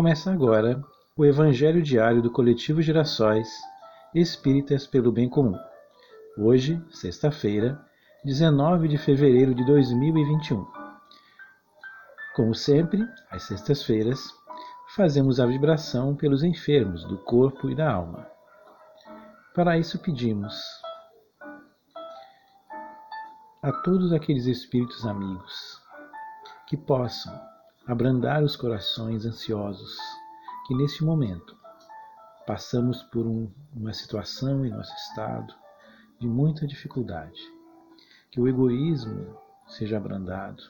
Começa agora o Evangelho Diário do Coletivo Girassóis Espíritas pelo Bem Comum. Hoje, sexta-feira, 19 de fevereiro de 2021. Como sempre, às sextas-feiras, fazemos a vibração pelos enfermos do corpo e da alma. Para isso pedimos a todos aqueles espíritos amigos que possam abrandar os corações ansiosos que neste momento passamos por um, uma situação em nosso estado de muita dificuldade. Que o egoísmo seja abrandado,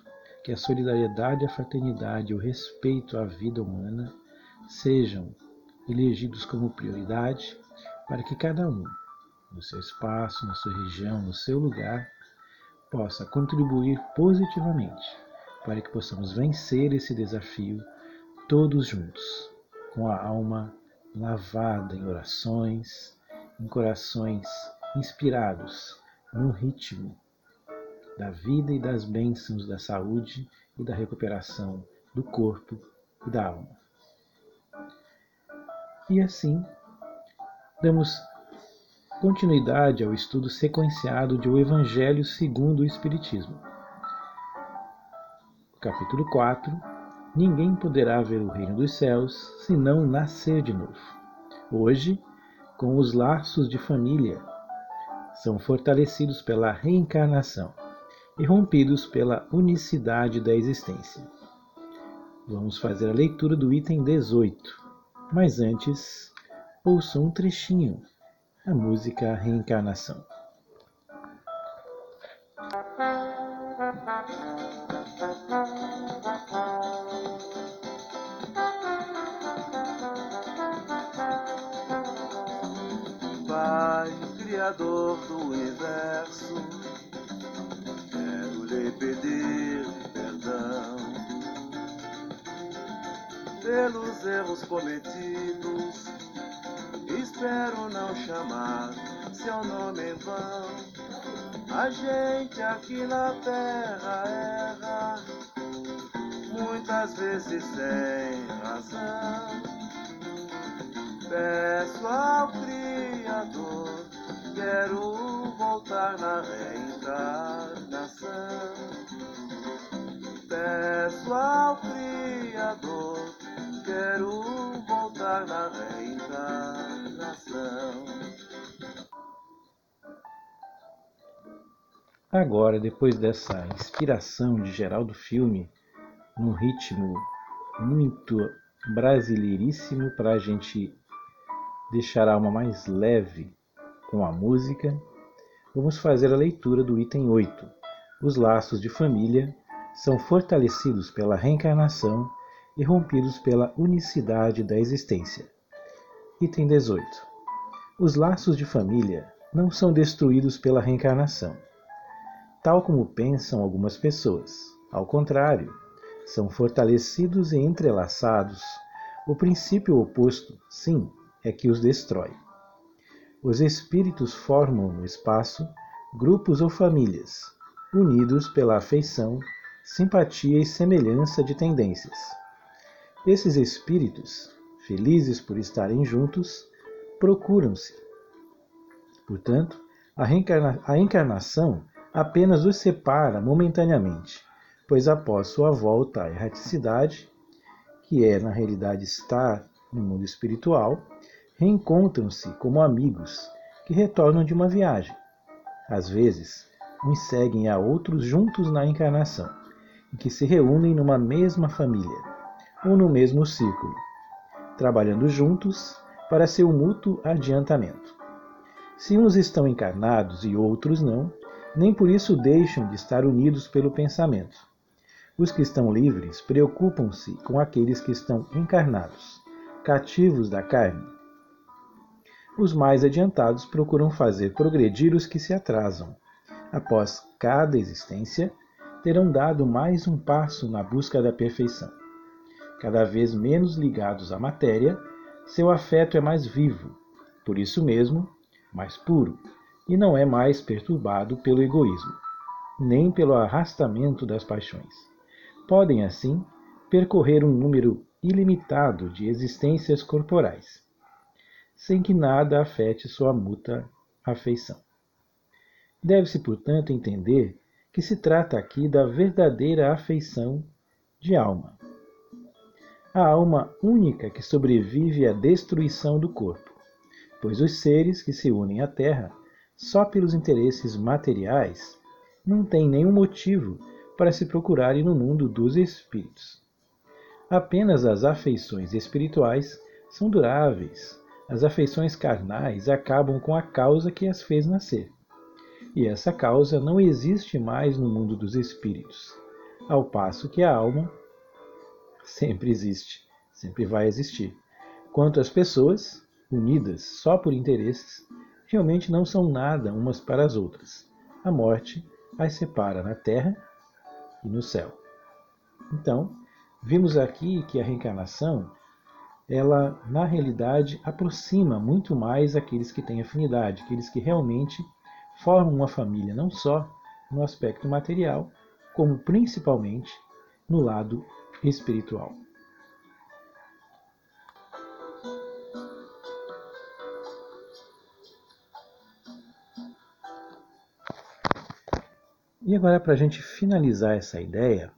que a solidariedade, a fraternidade e o respeito à vida humana sejam elegidos como prioridade para que cada um, no seu espaço, na sua região, no seu lugar, possa contribuir positivamente para que possamos vencer esse desafio todos juntos, com a alma lavada em orações, em corações inspirados no ritmo da vida e das bênçãos da saúde e da recuperação do corpo e da alma. E assim, damos continuidade ao estudo sequenciado de O Evangelho segundo o Espiritismo. Capítulo 4 Ninguém poderá ver o reino dos céus se não nascer de novo. Hoje, com os laços de família, são fortalecidos pela reencarnação e rompidos pela unicidade da existência. Vamos fazer a leitura do item 18, mas antes, ouçam um trechinho a música Reencarnação. Pai, Criador do universo, quero lhe pedir perdão pelos erros cometidos espero não chamar seu nome em vão. A gente aqui na terra erra, muitas vezes sem razão. Peço ao Criador, quero voltar na reencarnação. Peço ao Criador, quero voltar na reencarnação. Agora, depois dessa inspiração de Geraldo Filme, num ritmo muito brasileiríssimo para a gente deixar a alma mais leve com a música, vamos fazer a leitura do item 8. Os laços de família são fortalecidos pela reencarnação e rompidos pela unicidade da existência. Item 18. Os laços de família não são destruídos pela reencarnação tal como pensam algumas pessoas. Ao contrário, são fortalecidos e entrelaçados. O princípio oposto, sim, é que os destrói. Os espíritos formam no espaço grupos ou famílias, unidos pela afeição, simpatia e semelhança de tendências. Esses espíritos, felizes por estarem juntos, procuram-se. Portanto, a, reencarna a encarnação apenas os separa momentaneamente, pois após sua volta à erraticidade, que é na realidade estar no mundo espiritual, reencontram-se como amigos que retornam de uma viagem. Às vezes, uns seguem a outros juntos na encarnação, e que se reúnem numa mesma família ou no mesmo círculo, trabalhando juntos para seu mútuo adiantamento. Se uns estão encarnados e outros não, nem por isso deixam de estar unidos pelo pensamento. Os que estão livres preocupam-se com aqueles que estão encarnados, cativos da carne. Os mais adiantados procuram fazer progredir os que se atrasam. Após cada existência, terão dado mais um passo na busca da perfeição. Cada vez menos ligados à matéria, seu afeto é mais vivo, por isso mesmo, mais puro e não é mais perturbado pelo egoísmo, nem pelo arrastamento das paixões. Podem, assim, percorrer um número ilimitado de existências corporais, sem que nada afete sua mútua afeição. Deve-se, portanto, entender que se trata aqui da verdadeira afeição de alma. A alma única que sobrevive à destruição do corpo, pois os seres que se unem à Terra só pelos interesses materiais não têm nenhum motivo para se procurarem no mundo dos espíritos. Apenas as afeições espirituais são duráveis. As afeições carnais acabam com a causa que as fez nascer e essa causa não existe mais no mundo dos espíritos, ao passo que a alma sempre existe, sempre vai existir. Quanto às pessoas, unidas só por interesses, realmente não são nada umas para as outras. A morte as separa na terra e no céu. Então, vimos aqui que a reencarnação, ela na realidade aproxima muito mais aqueles que têm afinidade, aqueles que realmente formam uma família não só no aspecto material, como principalmente no lado espiritual. E agora, para a gente finalizar essa ideia,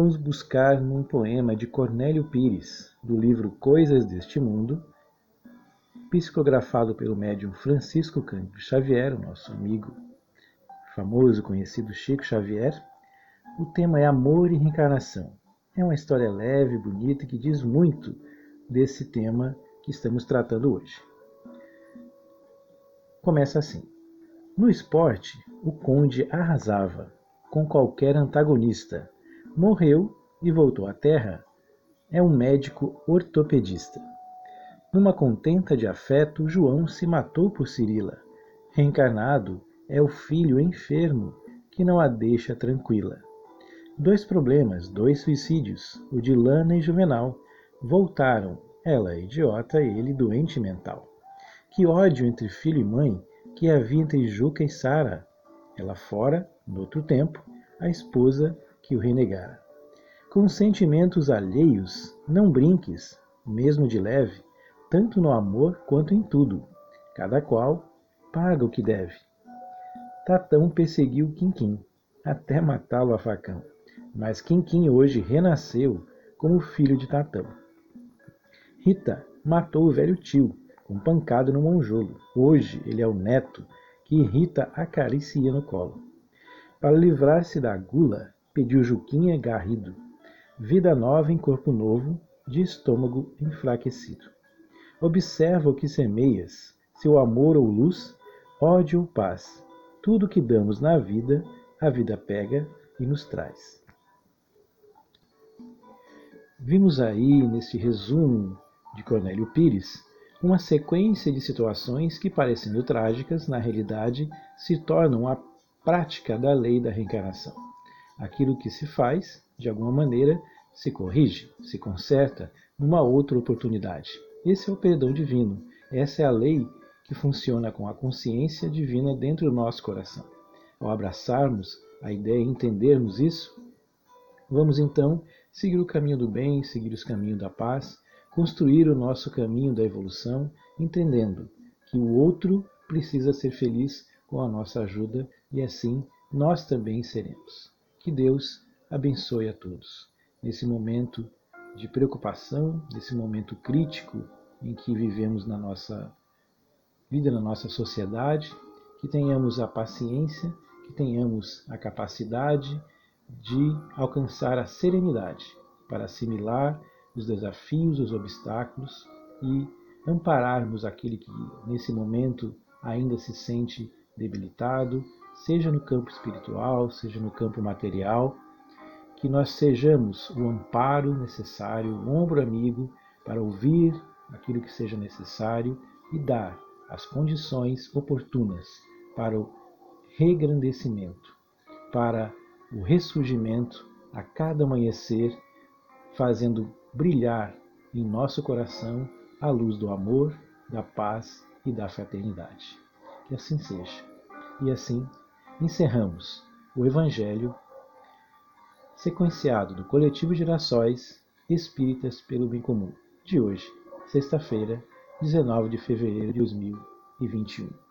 vamos buscar num poema de Cornélio Pires, do livro Coisas deste Mundo, psicografado pelo médium Francisco Cândido Xavier, o nosso amigo famoso, conhecido Chico Xavier. O tema é Amor e Reencarnação. É uma história leve, bonita, que diz muito desse tema que estamos tratando hoje. Começa assim: No esporte, o conde arrasava com qualquer antagonista. Morreu e voltou à terra. É um médico ortopedista. Numa contenta de afeto, João se matou por Cirila. Reencarnado é o filho enfermo que não a deixa tranquila. Dois problemas, dois suicídios, o de Lana e Juvenal, voltaram, ela idiota, ele doente mental. Que ódio entre filho e mãe que havia entre Juca e Sara, ela fora, no outro tempo, a esposa que o renegara. Com sentimentos alheios, não brinques, mesmo de leve, tanto no amor quanto em tudo. Cada qual paga o que deve. Tatão perseguiu Quinquim, até matá-lo a facão. Mas Quinquim hoje renasceu como filho de Tatão. Rita matou o velho tio, com pancada no monjolo. Hoje ele é o neto que Rita acaricia no colo. Para livrar-se da gula, pediu Juquinha garrido. Vida nova em corpo novo, de estômago enfraquecido. Observa o que semeias, seu amor ou luz, ódio ou paz. Tudo que damos na vida, a vida pega e nos traz. Vimos aí, nesse resumo de Cornélio Pires, uma sequência de situações que, parecendo trágicas, na realidade se tornam a prática da lei da reencarnação. Aquilo que se faz, de alguma maneira, se corrige, se conserta numa outra oportunidade. Esse é o perdão divino. Essa é a lei que funciona com a consciência divina dentro do nosso coração. Ao abraçarmos a ideia e entendermos isso, vamos então seguir o caminho do bem, seguir os caminhos da paz, construir o nosso caminho da evolução, entendendo que o outro precisa ser feliz com a nossa ajuda e assim nós também seremos. Que Deus abençoe a todos. Nesse momento de preocupação, desse momento crítico em que vivemos na nossa vida, na nossa sociedade, que tenhamos a paciência, que tenhamos a capacidade de alcançar a serenidade para assimilar os desafios, os obstáculos e ampararmos aquele que nesse momento ainda se sente debilitado, seja no campo espiritual, seja no campo material que nós sejamos o amparo necessário, o ombro amigo para ouvir aquilo que seja necessário e dar as condições oportunas para o regrandecimento, para o ressurgimento a cada amanhecer, fazendo brilhar em nosso coração a luz do amor, da paz e da fraternidade. Que assim seja. E assim encerramos o Evangelho sequenciado do Coletivo Girassóis Espíritas pelo Bem Comum, de hoje, sexta-feira, 19 de fevereiro de 2021.